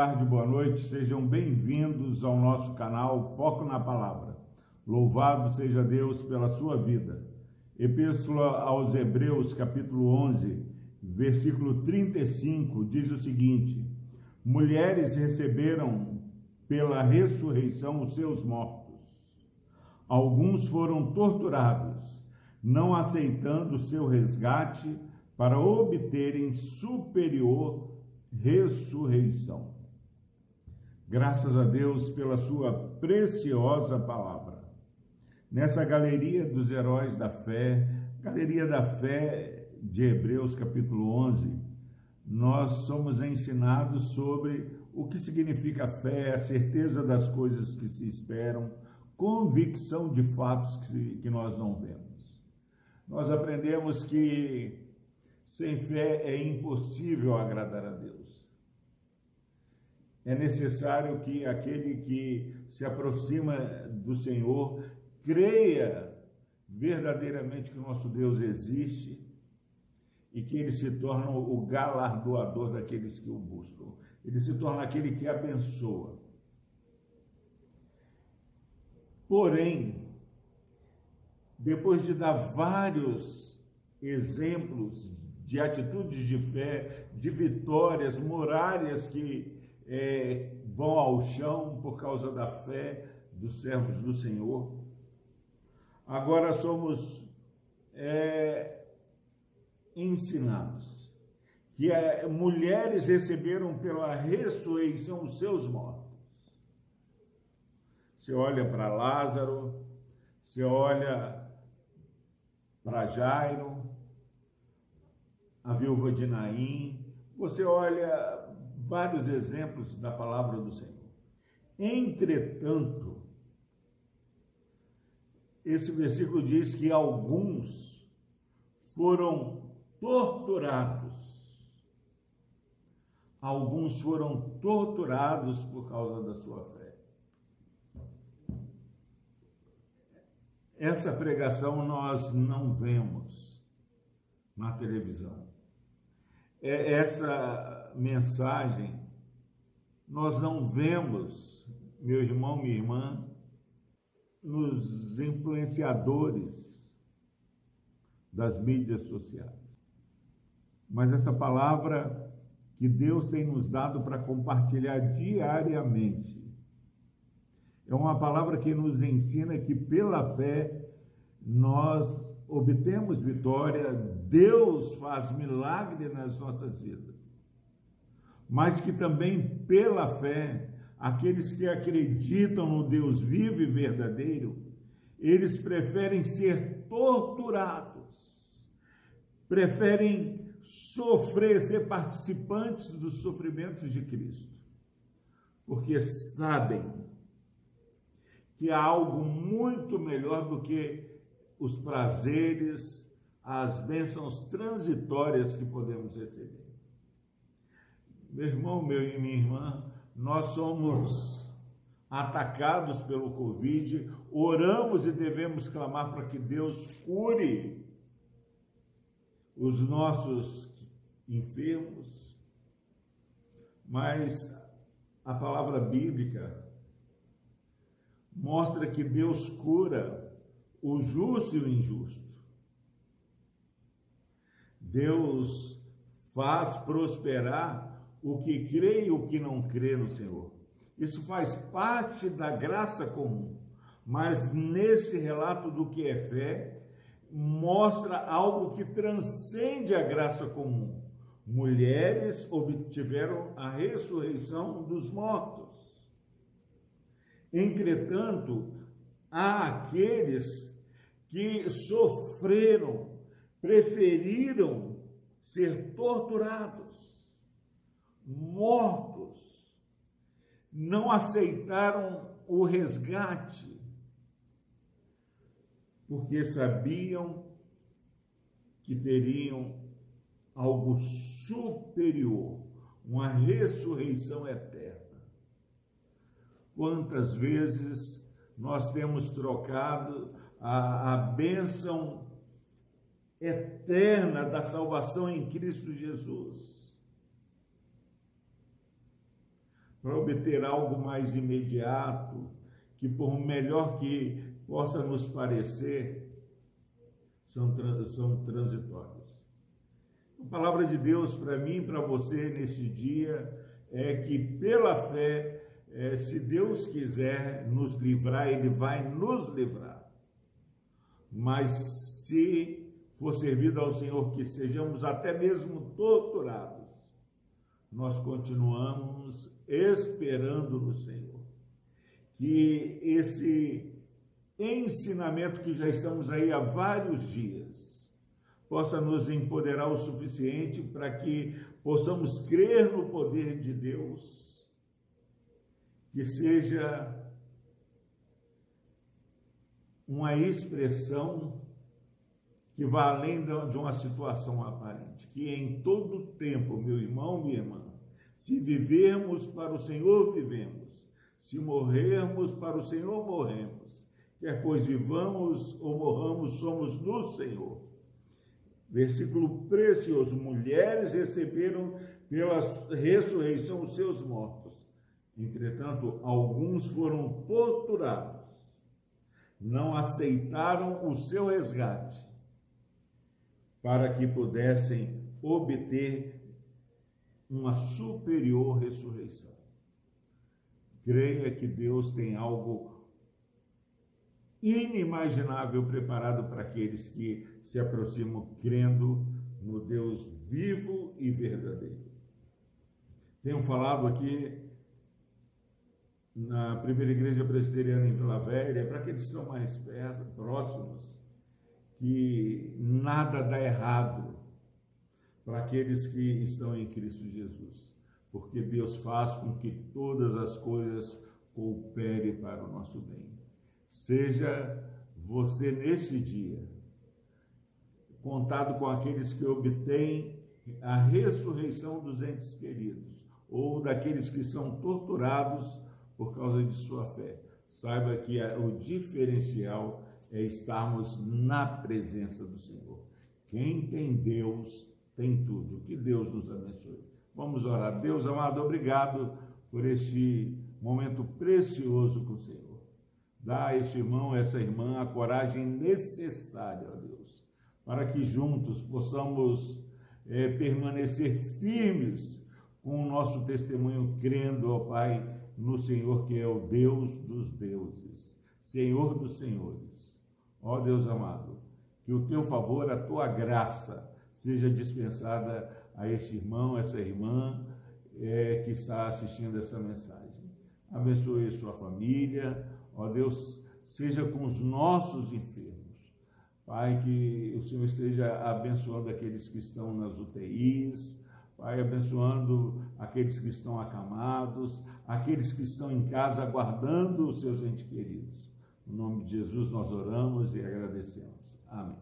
tarde, boa noite, sejam bem-vindos ao nosso canal Foco na Palavra. Louvado seja Deus pela sua vida. Epístola aos Hebreus, capítulo 11, versículo 35, diz o seguinte: Mulheres receberam pela ressurreição os seus mortos. Alguns foram torturados, não aceitando seu resgate para obterem superior ressurreição. Graças a Deus pela sua preciosa palavra. Nessa galeria dos heróis da fé, galeria da fé de Hebreus capítulo 11, nós somos ensinados sobre o que significa fé, a certeza das coisas que se esperam, convicção de fatos que, que nós não vemos. Nós aprendemos que sem fé é impossível agradar a Deus. É necessário que aquele que se aproxima do Senhor creia verdadeiramente que o nosso Deus existe e que ele se torna o galardoador daqueles que o buscam. Ele se torna aquele que abençoa. Porém, depois de dar vários exemplos de atitudes de fé, de vitórias, muralhas que é, vão ao chão por causa da fé dos servos do Senhor. Agora somos é, ensinados que é, mulheres receberam pela ressurreição os seus mortos. Você olha para Lázaro, você olha para Jairo, a viúva de Naim, você olha vários exemplos da palavra do Senhor. Entretanto, esse versículo diz que alguns foram torturados. Alguns foram torturados por causa da sua fé. Essa pregação nós não vemos na televisão é essa mensagem nós não vemos, meu irmão, minha irmã, nos influenciadores das mídias sociais. Mas essa palavra que Deus tem nos dado para compartilhar diariamente é uma palavra que nos ensina que pela fé nós obtemos vitória, Deus faz milagre nas nossas vidas. Mas que também pela fé, aqueles que acreditam no Deus vivo e verdadeiro, eles preferem ser torturados, preferem sofrer, ser participantes dos sofrimentos de Cristo, porque sabem que há algo muito melhor do que os prazeres, as bênçãos transitórias que podemos receber. Meu irmão, meu e minha irmã, nós somos atacados pelo Covid, oramos e devemos clamar para que Deus cure os nossos enfermos, mas a palavra bíblica mostra que Deus cura o justo e o injusto. Deus faz prosperar o que crê e o que não crê no Senhor. Isso faz parte da graça comum. Mas nesse relato do que é fé, mostra algo que transcende a graça comum. Mulheres obtiveram a ressurreição dos mortos. Entretanto, há aqueles que sofreram, preferiram ser torturados, mortos, não aceitaram o resgate, porque sabiam que teriam algo superior, uma ressurreição eterna. Quantas vezes nós temos trocado a, a bênção eterna da salvação em Cristo Jesus. Para obter algo mais imediato, que por melhor que possa nos parecer, são, são transitórios. A palavra de Deus para mim e para você neste dia é que pela fé, é, se Deus quiser nos livrar, Ele vai nos livrar. Mas se for servido ao Senhor que sejamos até mesmo torturados, nós continuamos esperando no Senhor. Que esse ensinamento que já estamos aí há vários dias possa nos empoderar o suficiente para que possamos crer no poder de Deus, que seja uma expressão que vá além de uma situação aparente, que em todo tempo, meu irmão, minha irmã, se vivermos para o Senhor, vivemos, se morrermos para o Senhor, morremos, quer pois vivamos ou morramos, somos do Senhor. Versículo precioso: mulheres receberam pela ressurreição os seus mortos. Entretanto, alguns foram torturados, não aceitaram o seu resgate, para que pudessem obter uma superior ressurreição. Creia que Deus tem algo inimaginável preparado para aqueles que se aproximam crendo no Deus vivo e verdadeiro. Tenho falado aqui na primeira igreja presbiteriana em Vila Velha, para aqueles que são mais perto, próximos, que nada dá errado para aqueles que estão em Cristo Jesus, porque Deus faz com que todas as coisas cooperem para o nosso bem. Seja você nesse dia contado com aqueles que obtêm a ressurreição dos entes queridos ou daqueles que são torturados por causa de sua fé. Saiba que o diferencial é estarmos na presença do Senhor. Quem tem Deus tem tudo. Que Deus nos abençoe. Vamos orar. Deus amado, obrigado por este momento precioso com o Senhor. Dá a este irmão, essa irmã, a coragem necessária, ó Deus, para que juntos possamos é, permanecer firmes com o nosso testemunho, crendo, ó Pai, no Senhor que é o Deus dos deuses, Senhor dos senhores. Ó Deus amado, que o teu favor, a tua graça seja dispensada a este irmão, essa irmã é, que está assistindo essa mensagem. Abençoe sua família, Ó Deus, seja com os nossos enfermos. Pai, que o Senhor esteja abençoando aqueles que estão nas UTIs, Pai, abençoando aqueles que estão acamados, aqueles que estão em casa aguardando os seus entes queridos. No nome de Jesus nós oramos e agradecemos. Amém.